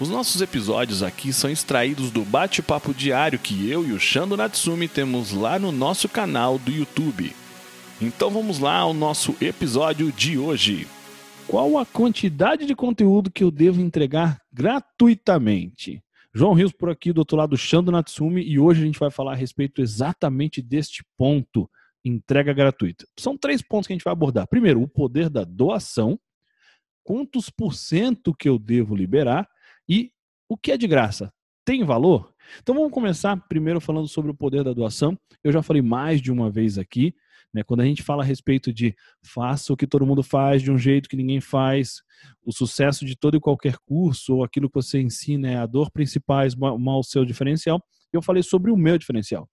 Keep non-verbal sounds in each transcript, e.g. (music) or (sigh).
Os nossos episódios aqui são extraídos do bate-papo diário que eu e o Shando Natsumi temos lá no nosso canal do YouTube. Então vamos lá ao nosso episódio de hoje. Qual a quantidade de conteúdo que eu devo entregar gratuitamente? João Rios por aqui, do outro lado, Shando Natsumi, e hoje a gente vai falar a respeito exatamente deste ponto, entrega gratuita. São três pontos que a gente vai abordar. Primeiro, o poder da doação, quantos por cento que eu devo liberar e o que é de graça? Tem valor? Então vamos começar primeiro falando sobre o poder da doação. Eu já falei mais de uma vez aqui, né? Quando a gente fala a respeito de faça o que todo mundo faz de um jeito que ninguém faz, o sucesso de todo e qualquer curso ou aquilo que você ensina é a dor principal, mal o seu diferencial. Eu falei sobre o meu diferencial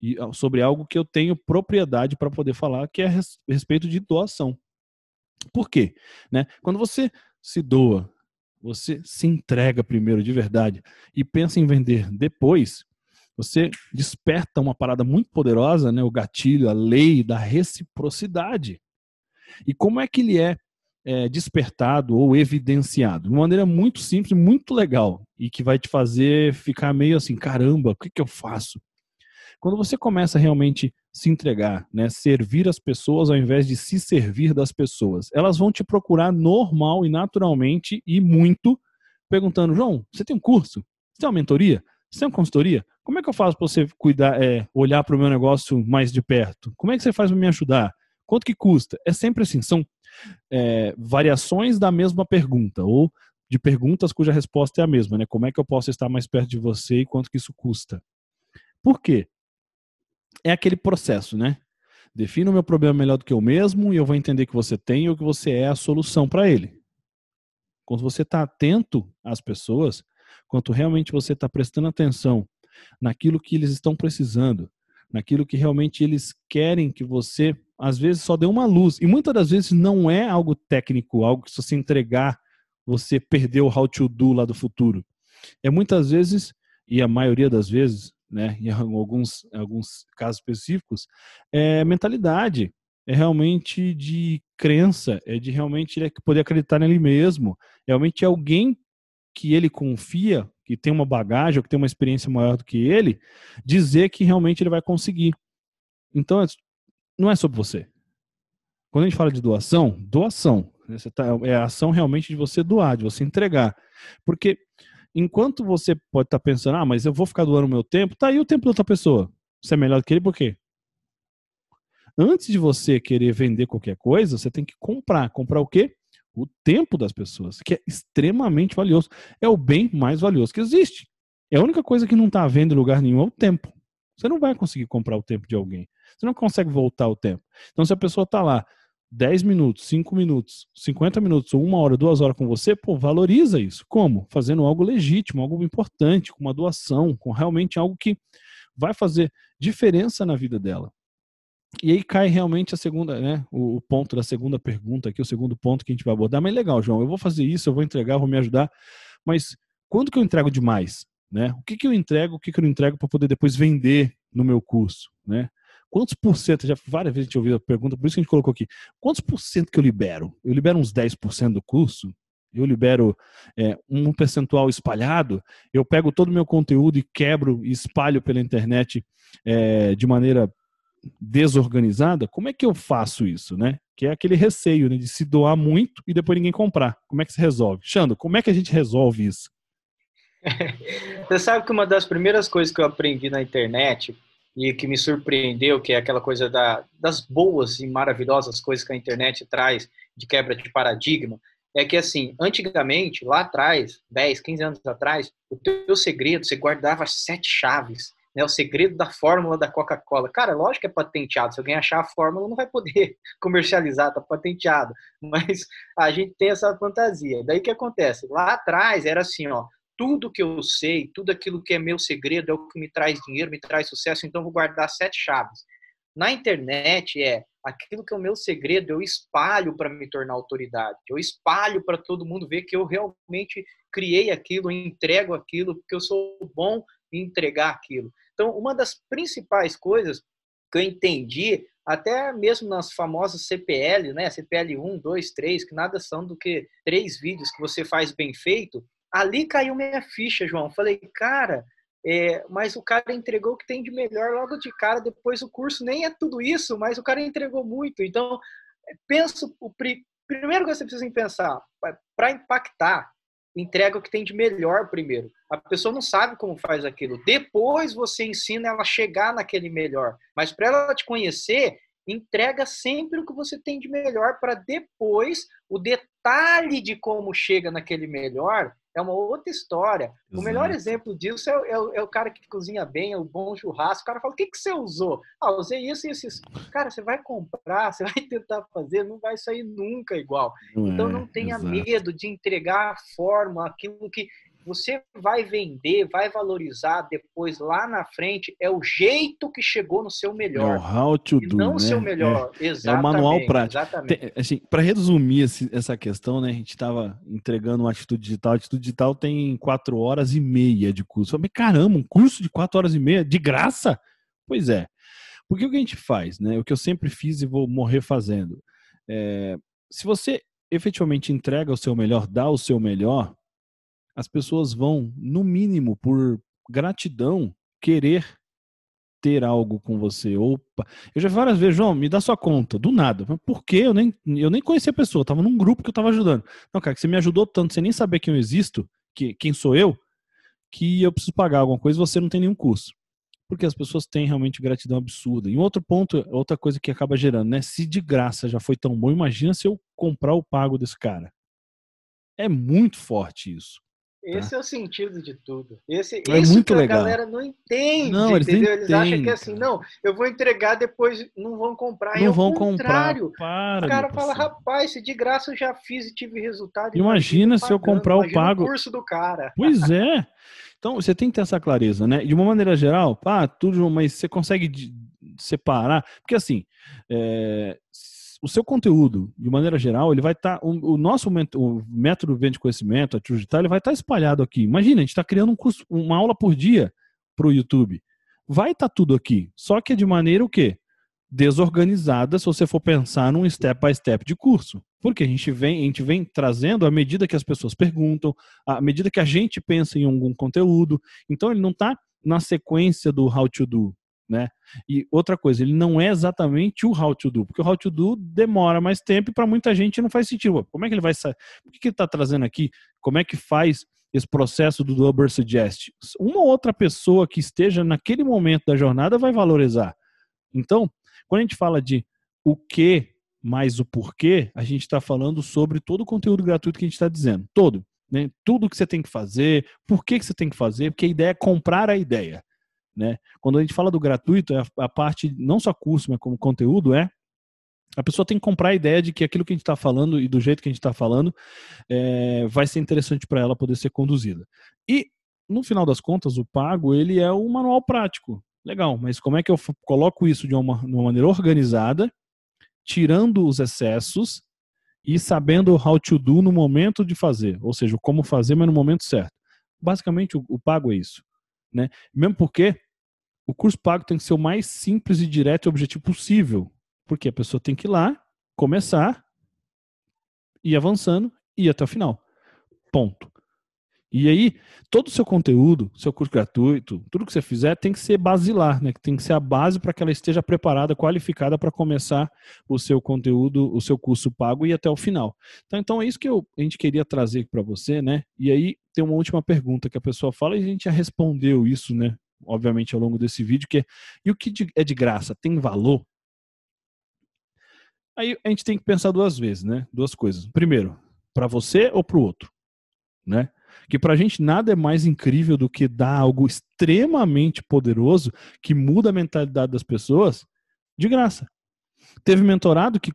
e ah, sobre algo que eu tenho propriedade para poder falar, que é a respeito de doação. Por quê? Né? Quando você se doa você se entrega primeiro de verdade e pensa em vender depois, você desperta uma parada muito poderosa, né? O gatilho, a lei da reciprocidade. E como é que ele é, é despertado ou evidenciado? De uma maneira muito simples, muito legal e que vai te fazer ficar meio assim, caramba, o que, que eu faço? Quando você começa realmente se entregar, né, servir as pessoas ao invés de se servir das pessoas, elas vão te procurar normal e naturalmente e muito, perguntando: João, você tem um curso? Você tem uma mentoria? Você tem uma consultoria? Como é que eu faço para você cuidar, é, olhar para o meu negócio mais de perto? Como é que você faz para me ajudar? Quanto que custa? É sempre assim, são é, variações da mesma pergunta, ou de perguntas cuja resposta é a mesma, né? Como é que eu posso estar mais perto de você e quanto que isso custa? Por quê? É aquele processo, né? Defina o meu problema melhor do que eu mesmo e eu vou entender que você tem ou que você é a solução para ele. Quando você está atento às pessoas, quando realmente você está prestando atenção naquilo que eles estão precisando, naquilo que realmente eles querem que você, às vezes, só dê uma luz. E muitas das vezes não é algo técnico, algo que se você entregar, você perdeu o how to do lá do futuro. É muitas vezes, e a maioria das vezes, né, em alguns, alguns casos específicos, é mentalidade, é realmente de crença, é de realmente poder acreditar nele mesmo, é realmente alguém que ele confia, que tem uma bagagem, ou que tem uma experiência maior do que ele, dizer que realmente ele vai conseguir. Então, não é sobre você. Quando a gente fala de doação, doação. Né, tá, é a ação realmente de você doar, de você entregar. Porque enquanto você pode estar tá pensando, ah, mas eu vou ficar doando o meu tempo, tá aí o tempo da outra pessoa. Você é melhor do que ele por quê? Antes de você querer vender qualquer coisa, você tem que comprar. Comprar o quê? O tempo das pessoas, que é extremamente valioso. É o bem mais valioso que existe. É a única coisa que não está vendo em lugar nenhum é o tempo. Você não vai conseguir comprar o tempo de alguém. Você não consegue voltar o tempo. Então, se a pessoa está lá 10 minutos, 5 minutos, 50 minutos, ou uma hora, duas horas com você, pô, valoriza isso. Como? Fazendo algo legítimo, algo importante, com uma doação, com realmente algo que vai fazer diferença na vida dela. E aí cai realmente a segunda, né, o, ponto da segunda pergunta aqui, o segundo ponto que a gente vai abordar. Mas legal, João, eu vou fazer isso, eu vou entregar, vou me ajudar, mas quando que eu entrego demais? Né? O que, que eu entrego, o que, que eu não entrego para poder depois vender no meu curso? Né? Quantos por cento, já várias vezes a gente ouviu a pergunta, por isso que a gente colocou aqui, quantos por cento que eu libero? Eu libero uns 10% do curso? Eu libero é, um percentual espalhado? Eu pego todo o meu conteúdo e quebro e espalho pela internet é, de maneira desorganizada? Como é que eu faço isso, né? Que é aquele receio né, de se doar muito e depois ninguém comprar. Como é que se resolve? Xando, como é que a gente resolve isso? (laughs) Você sabe que uma das primeiras coisas que eu aprendi na internet e que me surpreendeu, que é aquela coisa da, das boas e maravilhosas coisas que a internet traz de quebra de paradigma, é que assim, antigamente, lá atrás, 10, 15 anos atrás, o teu segredo, você guardava sete chaves, né? O segredo da fórmula da Coca-Cola. Cara, lógico que é patenteado, se alguém achar a fórmula, não vai poder (laughs) comercializar, tá patenteado. Mas a gente tem essa fantasia. Daí que acontece? Lá atrás era assim, ó, tudo que eu sei, tudo aquilo que é meu segredo é o que me traz dinheiro, me traz sucesso, então vou guardar sete chaves. Na internet é aquilo que é o meu segredo, eu espalho para me tornar autoridade. Eu espalho para todo mundo ver que eu realmente criei aquilo, entrego aquilo, porque eu sou bom em entregar aquilo. Então, uma das principais coisas que eu entendi, até mesmo nas famosas CPL, né, CPL 1, 2, 3, que nada são do que três vídeos que você faz bem feito, ali caiu minha ficha, João. Falei, cara, é, mas o cara entregou o que tem de melhor logo de cara. Depois o curso nem é tudo isso, mas o cara entregou muito. Então, penso o pri, primeiro que você precisa pensar para impactar, entrega o que tem de melhor primeiro. A pessoa não sabe como faz aquilo. Depois você ensina ela a chegar naquele melhor. Mas para ela te conhecer, entrega sempre o que você tem de melhor para depois o detalhe de como chega naquele melhor é uma outra história. Exato. O melhor exemplo disso é, é, é, o cara que cozinha bem, é o bom churrasco. O cara fala: o que, que você usou? Ah, usei isso e isso, isso. Cara, você vai comprar, (laughs) você vai tentar fazer, não vai sair nunca igual. Não então, é, não tenha exato. medo de entregar a forma, aquilo que você vai vender, vai valorizar depois lá na frente, é o jeito que chegou no seu melhor. É o how to do, não né? o seu melhor. É, exatamente. É o manual prático. Exatamente. assim, Para resumir essa questão, né? A gente estava entregando uma atitude digital. A atitude digital tem quatro horas e meia de curso. Eu falei, caramba, um curso de quatro horas e meia de graça? Pois é. Porque o que a gente faz, né? O que eu sempre fiz e vou morrer fazendo. É, se você efetivamente entrega o seu melhor, dá o seu melhor, as pessoas vão, no mínimo, por gratidão, querer ter algo com você. Opa, eu já várias vezes, João, me dá sua conta, do nada. Por quê? Eu nem, eu nem conhecia a pessoa, estava num grupo que eu estava ajudando. Não, cara, que você me ajudou tanto, você nem saber quem eu existo, que, quem sou eu, que eu preciso pagar alguma coisa você não tem nenhum custo. Porque as pessoas têm realmente gratidão absurda. E outro ponto, outra coisa que acaba gerando, né? Se de graça já foi tão bom, imagina se eu comprar o pago desse cara. É muito forte isso. Esse tá? é o sentido de tudo. Esse, é isso muito que legal. a galera não entende, não, eles entendeu? Eles acham que é assim, não, eu vou entregar, depois não vão comprar. Não é vão contrário. comprar. Para, o cara fala, rapaz, se de graça eu já fiz e tive resultado. Imagina, se eu comprar o pago. o curso do cara. Pois é. Então, você tem que ter essa clareza, né? De uma maneira geral, pá, tudo, mas você consegue separar. Porque assim, é, o seu conteúdo, de maneira geral, ele vai estar. Tá, o, o, nosso o método de conhecimento, a digital, ele vai estar tá espalhado aqui. Imagina, a gente está criando um curso, uma aula por dia para o YouTube. Vai estar tá tudo aqui. Só que é de maneira o quê? Desorganizada, se você for pensar num step by step de curso. Porque a gente vem, a gente vem trazendo à medida que as pessoas perguntam, à medida que a gente pensa em algum conteúdo. Então ele não está na sequência do how to do, né? E outra coisa, ele não é exatamente o how to do, porque o how to do demora mais tempo e para muita gente não faz sentido. Como é que ele vai sair? O que, que ele está trazendo aqui? Como é que faz esse processo do Double Suggest? Uma outra pessoa que esteja naquele momento da jornada vai valorizar. Então, quando a gente fala de o que mais o porquê, a gente está falando sobre todo o conteúdo gratuito que a gente está dizendo. Todo. Né? Tudo que você tem que fazer, por que, que você tem que fazer, porque a ideia é comprar a ideia. Né? Quando a gente fala do gratuito, é a, a parte, não só curso, mas como conteúdo, é a pessoa tem que comprar a ideia de que aquilo que a gente está falando e do jeito que a gente está falando é, vai ser interessante para ela poder ser conduzida. E, no final das contas, o pago ele é um manual prático. Legal, mas como é que eu coloco isso de uma, de uma maneira organizada, tirando os excessos e sabendo how to do no momento de fazer, ou seja, como fazer, mas no momento certo. Basicamente, o, o pago é isso. Né? Mesmo porque o curso pago tem que ser o mais simples e direto e objetivo possível. Porque a pessoa tem que ir lá, começar, ir avançando e ir até o final. Ponto. E aí, todo o seu conteúdo, seu curso gratuito, tudo que você fizer tem que ser basilar, né? Tem que ser a base para que ela esteja preparada, qualificada para começar o seu conteúdo, o seu curso pago e até o final. Então, então é isso que eu, a gente queria trazer para você, né? E aí tem uma última pergunta que a pessoa fala e a gente já respondeu isso, né? Obviamente, ao longo desse vídeo, que é, e o que é de graça tem valor? Aí a gente tem que pensar duas vezes, né? Duas coisas. Primeiro, para você ou para o outro, né? Que para a gente nada é mais incrível do que dar algo extremamente poderoso que muda a mentalidade das pessoas de graça. Teve mentorado que,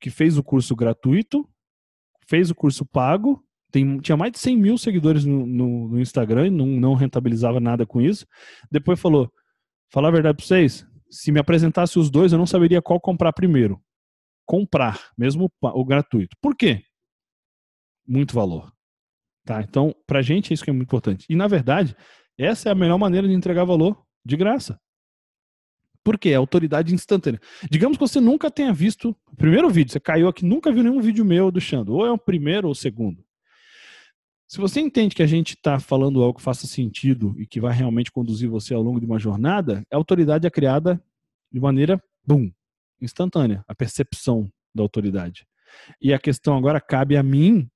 que fez o curso gratuito, fez o curso pago, Tem, tinha mais de 100 mil seguidores no, no, no Instagram e não, não rentabilizava nada com isso. Depois falou: falar a verdade para vocês, se me apresentasse os dois, eu não saberia qual comprar primeiro. Comprar, mesmo o, gratuito. Por quê? Muito valor. Tá? Então, pra gente, é isso que é muito importante. E, na verdade, essa é a melhor maneira de entregar valor de graça. Por quê? É autoridade instantânea. Digamos que você nunca tenha visto o primeiro vídeo, você caiu aqui, nunca viu nenhum vídeo meu do Xando, ou é o primeiro ou o segundo. Se você entende que a gente está falando algo que faça sentido e que vai realmente conduzir você ao longo de uma jornada, a autoridade é criada de maneira, boom, instantânea, a percepção da autoridade. E a questão agora cabe a mim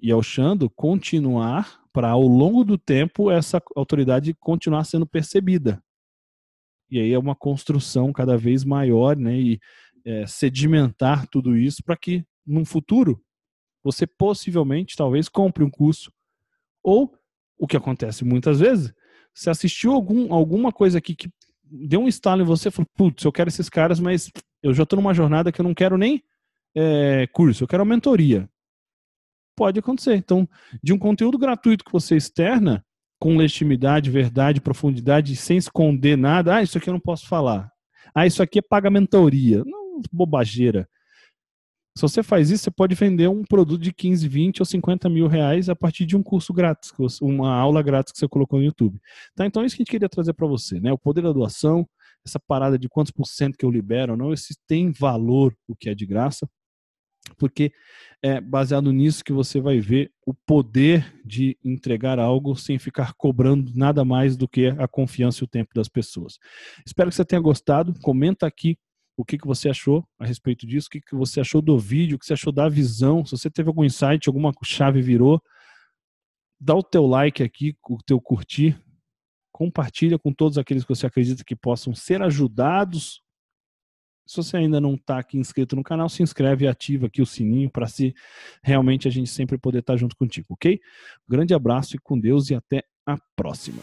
e ao Xando continuar para, ao longo do tempo, essa autoridade continuar sendo percebida. E aí é uma construção cada vez maior, né? E é, sedimentar tudo isso para que, num futuro, você possivelmente, talvez, compre um curso. Ou, o que acontece muitas vezes, você assistiu algum, alguma coisa aqui que deu um estalo em você, falou, putz, eu quero esses caras, mas eu já estou numa jornada que eu não quero nem é, curso, eu quero uma mentoria. Pode acontecer. Então, de um conteúdo gratuito que você externa, com legitimidade, verdade, profundidade, sem esconder nada. Ah, isso aqui eu não posso falar. Ah, isso aqui é pagamentoria. Não, bobageira. Se você faz isso, você pode vender um produto de 15, 20 ou 50 mil reais a partir de um curso grátis, uma aula grátis que você colocou no YouTube. Tá? Então é isso que a gente queria trazer para você, né? O poder da doação, essa parada de quantos por cento que eu libero ou não, esse tem valor o que é de graça porque é baseado nisso que você vai ver o poder de entregar algo sem ficar cobrando nada mais do que a confiança e o tempo das pessoas. Espero que você tenha gostado. Comenta aqui o que, que você achou a respeito disso, o que, que você achou do vídeo, o que você achou da visão. Se você teve algum insight, alguma chave virou, dá o teu like aqui, o teu curtir, compartilha com todos aqueles que você acredita que possam ser ajudados se você ainda não está aqui inscrito no canal, se inscreve e ativa aqui o sininho para se realmente a gente sempre poder estar tá junto contigo, ok? grande abraço e com Deus e até a próxima.